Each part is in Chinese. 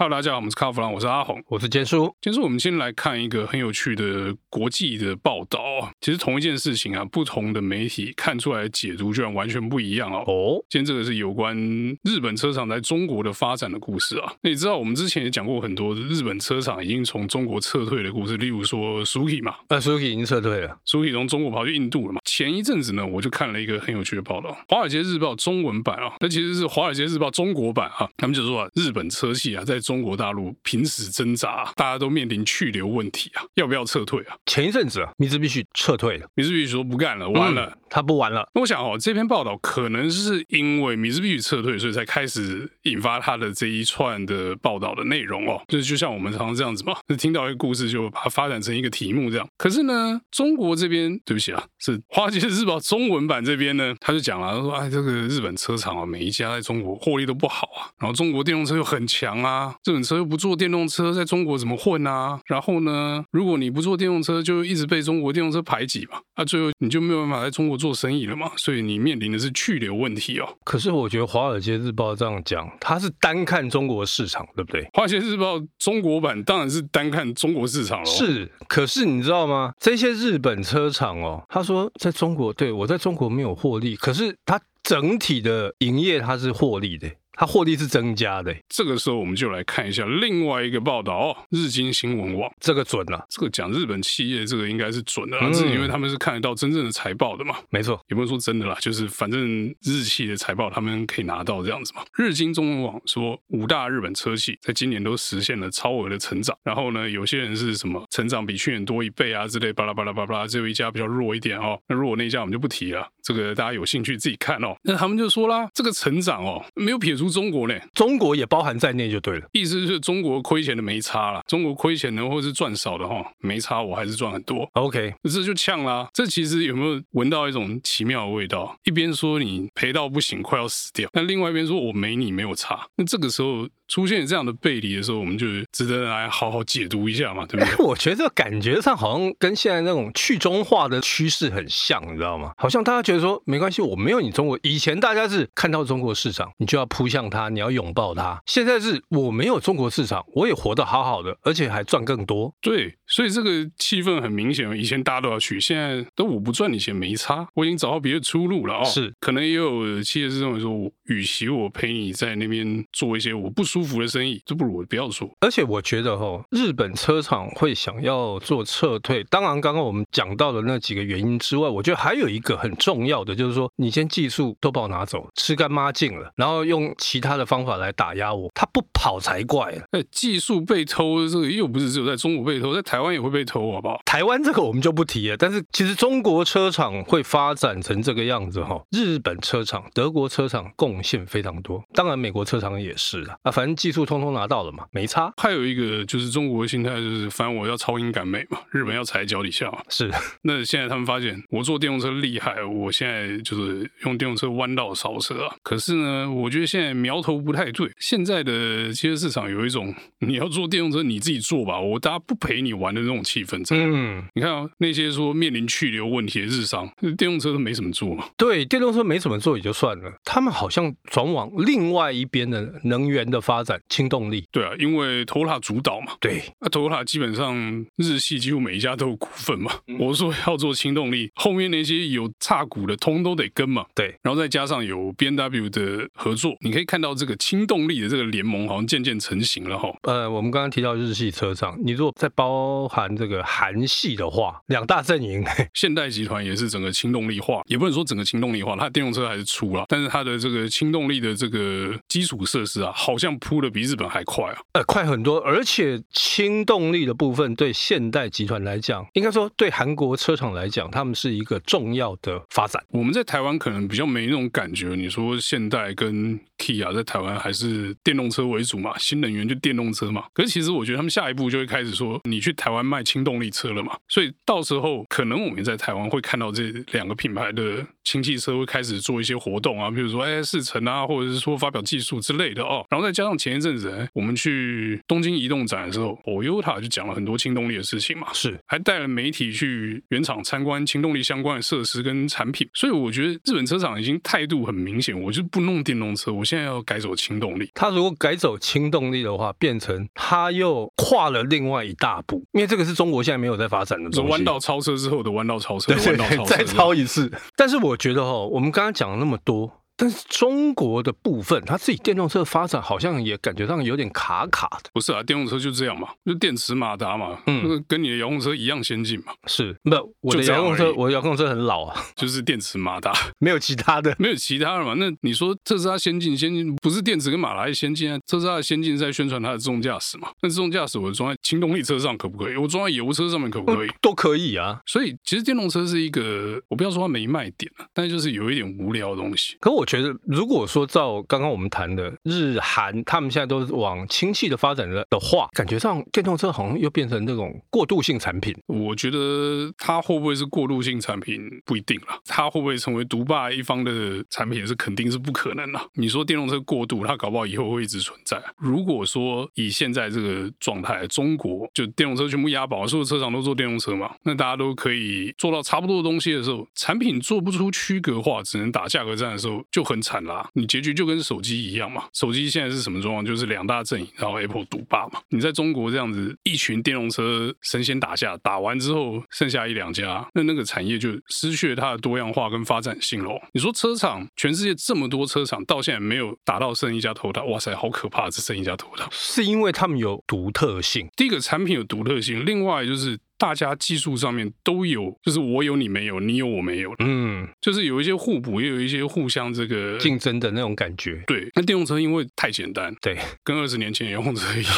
Hello，大家好，我们是卡弗朗，我是阿红，我是坚叔。坚叔，我们先来看一个很有趣的国际的报道。其实同一件事情啊，不同的媒体看出来的解读居然完全不一样哦。哦，今天这个是有关日本车厂在中国的发展的故事啊。那你知道我们之前也讲过很多日本车厂已经从中国撤退的故事，例如说 Suzuki 嘛，那 Suzuki 已经撤退了，Suzuki 从中国跑去印度了嘛。前一阵子呢，我就看了一个很有趣的报道，《华尔街日报》中文版啊，那其实是《华尔街日报》中国版啊，他们就说啊，日本车系啊在中国大陆拼死挣扎，大家都面临去留问题啊，要不要撤退啊？前一阵子啊，米兹必须撤退了，米兹必须说不干了，完了，嗯、他不玩了。那我想哦，这篇报道可能是因为米兹必须撤退，所以才开始引发他的这一串的报道的内容哦。就是就像我们常常这样子嘛，就听到一个故事就把它发展成一个题目这样。可是呢，中国这边对不起啊，是《华尔街日报》中文版这边呢，他就讲了，他说哎，这个日本车厂啊，每一家在中国获利都不好啊，然后中国电动车又很强啊，日本车又不做。电动车在中国怎么混啊？然后呢，如果你不做电动车，就一直被中国电动车排挤嘛。啊、最后你就没有办法在中国做生意了嘛。所以你面临的是去留问题哦。可是我觉得《华尔街日报》这样讲，它是单看中国市场，对不对？《华尔街日报》中国版当然是单看中国市场了。是，可是你知道吗？这些日本车厂哦，他说在中国，对，我在中国没有获利，可是它整体的营业它是获利的。它获利是增加的，这个时候我们就来看一下另外一个报道哦，日经新闻网。这个准了，啊，这个讲日本企业这个应该是准的，啊，是、嗯、因为他们是看得到真正的财报的嘛，没错，也不能说真的啦，就是反正日企的财报他们可以拿到这样子嘛。日经中文网说，五大日本车企在今年都实现了超额的成长，然后呢，有些人是什么成长比去年多一倍啊之类，巴拉巴拉巴拉巴拉，只有一家比较弱一点哦，那弱那一家我们就不提了，这个大家有兴趣自己看哦。那他们就说啦，这个成长哦，没有撇除中国呢。中国也包含在内就对了，意思是中国亏钱的没差了，中国亏钱的或是赚少的哈没差，我还是赚很多。OK，这就呛啦。这其实有没有闻到一种奇妙的味道？一边说你赔到不行，快要死掉，那另外一边说我没你没有差。那这个时候出现这样的背离的时候，我们就值得来好好解读一下嘛，对不对？我觉得这感觉上好像跟现在那种去中化的趋势很像，你知道吗？好像大家觉得说没关系，我没有你中国。以前大家是看到中国市场，你就要扑向它，你要拥抱它。现在是我没有中国市场，我也活得好好的，而且还赚更多。对，所以这个气氛很明显。以前大家都要去，现在都我不赚你钱没差，我已经找到别的出路了哦。是，可能也有企业是认为说，与其我陪你在那边做一些我不舒服的生意，就不如我不要做。而且我觉得哈，日本车厂会想要做撤退，当然刚刚我们讲到的那几个原因之外，我觉得还有一个很重要的，就是说你先技术都把我拿走，吃干抹净了，然后用其他的方法来打压。我他不跑才怪了！哎，技术被偷，这个又不是只有在中国被偷，在台湾也会被偷，好不好？台湾这个我们就不提了。但是其实中国车厂会发展成这个样子哈，日本车厂、德国车厂贡献非常多，当然美国车厂也是啊。反正技术通通拿到了嘛，没差。还有一个就是中国的心态，就是反正我要超英赶美嘛，日本要踩在脚底下嘛。是。那现在他们发现我坐电动车厉害，我现在就是用电动车弯道超车啊。可是呢，我觉得现在苗头不太对。现在的汽车市场有一种你要做电动车你自己做吧，我大家不陪你玩的那种气氛在。嗯，你看啊，那些说面临去留问题的日商，电动车都没怎么做嘛。对，电动车没怎么做也就算了，他们好像转往另外一边的能源的发展，氢动力。对啊，因为 Toyota 主导嘛。对，那 Toyota 基本上日系几乎每一家都有股份嘛。嗯、我说要做氢动力，后面那些有差股的通都得跟嘛。对，然后再加上有 BMW 的合作，你可以看到这个氢动力的这个联盟好像渐渐成型了哈。呃，我们刚刚提到日系车厂，你如果再包含这个韩系的话，两大阵营，现代集团也是整个轻动力化，也不能说整个轻动力化，它电动车还是出了，但是它的这个轻动力的这个基础设施啊，好像铺的比日本还快啊，呃，快很多。而且轻动力的部分对现代集团来讲，应该说对韩国车厂来讲，他们是一个重要的发展。我们在台湾可能比较没那种感觉，你说现代跟 Kia 在台湾还是电动车为主嘛，新能源就电动车嘛。可是其实我觉得他们下一步就会开始说，你去台湾卖轻动力车了嘛。所以到时候可能我们在台湾会看到这两个品牌的氢汽车会开始做一些活动啊，比如说哎试乘啊，或者是说发表技术之类的哦。然后再加上前一阵子哎，我们去东京移动展的时候，Toyota 就讲了很多氢动力的事情嘛，是还带了媒体去原厂参观氢动力相关的设施跟产品。所以我觉得日本车厂已经态度很明显，我就不弄电动车，我现现在要改走氢动力。他如果改走氢动力的话，变成他又跨了另外一大步，因为这个是中国现在没有在发展的东西。弯道超车之后的弯道超车，弯道超车再超一次。但是我觉得哈，我们刚刚讲了那么多。但是中国的部分，它自己电动车发展好像也感觉上有点卡卡的。不是啊，电动车就这样嘛，就电池马达嘛，嗯，跟你的遥控车一样先进嘛。是，不，我的遥控车，我的遥控车很老啊，就是电池马达，没有其他的，没有其他的嘛。那你说特斯拉先进，先进不是电池跟马达先进啊？特斯拉的先进是在宣传它的自动驾驶嘛？那自动驾驶我装在轻动力车上可不可以？我装在油车上面可不可以？都可以啊。所以其实电动车是一个，我不要说它没卖点了，但是就是有一点无聊的东西。可我觉得如果说照刚刚我们谈的日韩，他们现在都往氢气的发展的的话，感觉上电动车好像又变成那种过渡性产品。我觉得它会不会是过渡性产品不一定了，它会不会成为独霸一方的产品是肯定是不可能了。你说电动车过渡，它搞不好以后会一直存在。如果说以现在这个状态，中国就电动车全部押宝，所有车厂都做电动车嘛，那大家都可以做到差不多的东西的时候，产品做不出区隔化，只能打价格战的时候，很惨啦。你结局就跟手机一样嘛，手机现在是什么状况？就是两大阵营，然后 Apple 独霸嘛。你在中国这样子，一群电动车神仙打架，打完之后剩下一两家，那那个产业就失去了它的多样化跟发展性喽。你说车厂，全世界这么多车厂，到现在没有打到剩一家头大，哇塞，好可怕，只剩一家头大，是因为他们有独特性。第一个产品有独特性，另外就是。大家技术上面都有，就是我有你没有，你有我没有，嗯，就是有一些互补，也有一些互相这个竞争的那种感觉。对，那电动车因为太简单，对，跟二十年前遥控车一样，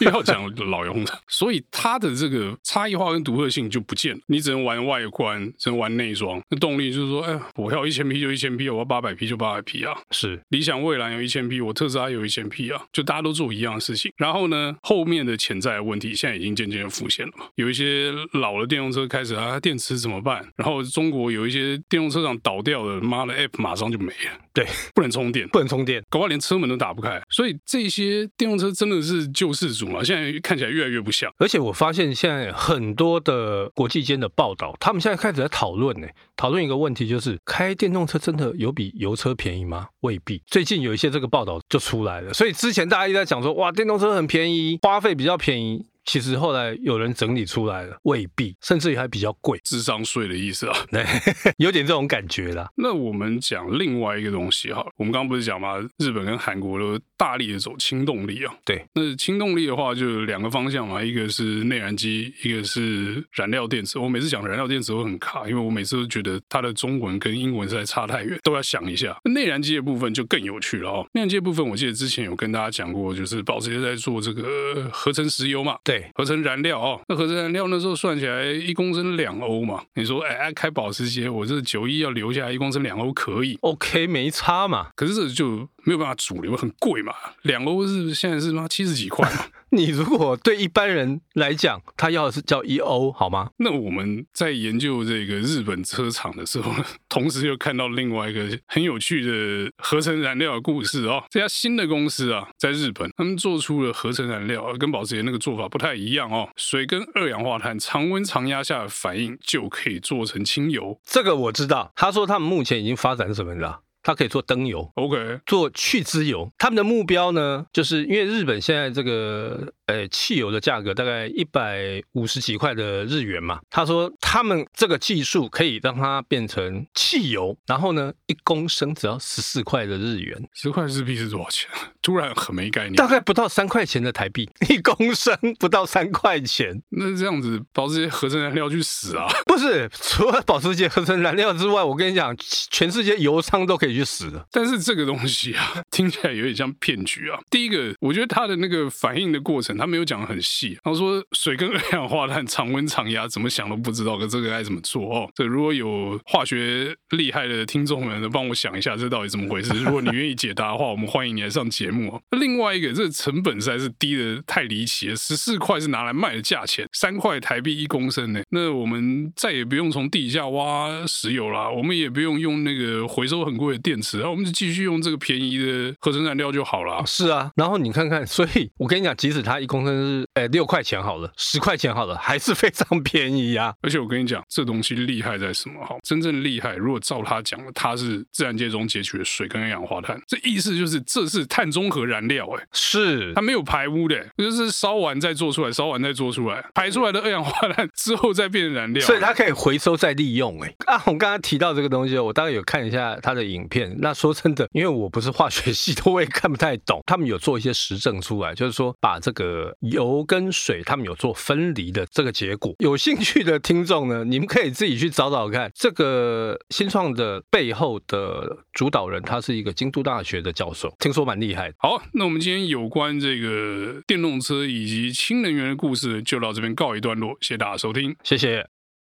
又 要讲老遥控车，所以它的这个差异化跟独特性就不见了。你只能玩外观，只能玩内装。那动力就是说，哎，我要一千匹就一千匹，我要八百匹就八百匹啊。是，理想蔚蓝有一千匹，我特斯拉有一千匹啊，就大家都做一样的事情。然后呢，后面的潜在的问题现在已经渐渐浮现了嘛，有一些老的。电动车开始啊，电池怎么办？然后中国有一些电动车厂倒掉了，妈的 App 马上就没了。对，不能充电，不能充电，搞不好连车门都打不开。所以这些电动车真的是救世主嘛？现在看起来越来越不像。而且我发现现在很多的国际间的报道，他们现在开始在讨论呢，讨论一个问题，就是开电动车真的有比油车便宜吗？未必。最近有一些这个报道就出来了。所以之前大家一直在讲说，哇，电动车很便宜，花费比较便宜。其实后来有人整理出来了，未必，甚至于还比较贵，智商税的意思啊，对，有点这种感觉啦。那我们讲另外一个东西哈，我们刚刚不是讲嘛？日本跟韩国都大力的走氢动力啊，对。那氢动力的话，就两个方向嘛，一个是内燃机，一个是燃料电池。我每次讲燃料电池会很卡，因为我每次都觉得它的中文跟英文实在差太远，都要想一下。内燃机的部分就更有趣了哦。内燃机的部分，我记得之前有跟大家讲过，就是保时捷在做这个合成石油嘛，对，合成燃料哦。那合成燃料那时候算起来一公升两欧嘛，你说哎，开保时捷，我这九一要留下来一公升两欧可以，OK，没差嘛。可是这就。没有办法主流，很贵嘛，两欧是现在是吗？七十几块嘛。你如果对一般人来讲，他要的是叫一欧，好吗？那我们在研究这个日本车厂的时候，同时又看到另外一个很有趣的合成燃料的故事哦。这家新的公司啊，在日本，他们做出了合成燃料，跟保时捷那个做法不太一样哦。水跟二氧化碳常温常压下的反应就可以做成氢油。这个我知道。他说他们目前已经发展什么了？它可以做灯油，OK，做去脂油。他们的目标呢，就是因为日本现在这个。呃，汽油的价格大概一百五十几块的日元嘛。他说他们这个技术可以让它变成汽油，然后呢，一公升只要十四块的日元。十块日币是多少钱？突然很没概念。大概不到三块钱的台币，一公升不到三块钱。那这样子，保时捷合成燃料去死啊？不是，除了保时捷合成燃料之外，我跟你讲，全世界油商都可以去死的。但是这个东西啊，听起来有点像骗局啊。第一个，我觉得它的那个反应的过程。他没有讲得很细，然后说水跟二氧化碳常温常压，怎么想都不知道，可这个该怎么做哦？这如果有化学厉害的听众们，能帮我想一下，这到底怎么回事？如果你愿意解答的话，我们欢迎你来上节目哦。另外一个，这个成本实在是低得太离奇了，十四块是拿来卖的价钱，三块台币一公升呢。那我们再也不用从地下挖石油了，我们也不用用那个回收很贵的电池，然后我们就继续用这个便宜的合成燃料就好了。是啊，然后你看看，所以我跟你讲，即使它一公升是哎六块钱好了，十块钱好了，还是非常便宜啊。而且我跟你讲，这东西厉害在什么？哈，真正厉害，如果照他讲的，它是自然界中截取的水跟二氧化碳，这意思就是这是碳中和燃料，哎，是它没有排污的，就是烧完再做出来，烧完再做出来，排出来的二氧化碳之后再变成燃料，所以它可以回收再利用，哎，啊，我刚刚提到这个东西，我大概有看一下它的影片。那说真的，因为我不是化学系的，我也看不太懂。他们有做一些实证出来，就是说把这个油跟水，他们有做分离的这个结果。有兴趣的听众呢，你们可以自己去找找看。这个新创的背后的主导人，他是一个京都大学的教授，听说蛮厉害的。好，那我们今天有关这个电动车以及氢能源的故事就到这边告一段落，谢谢大家收听，谢谢。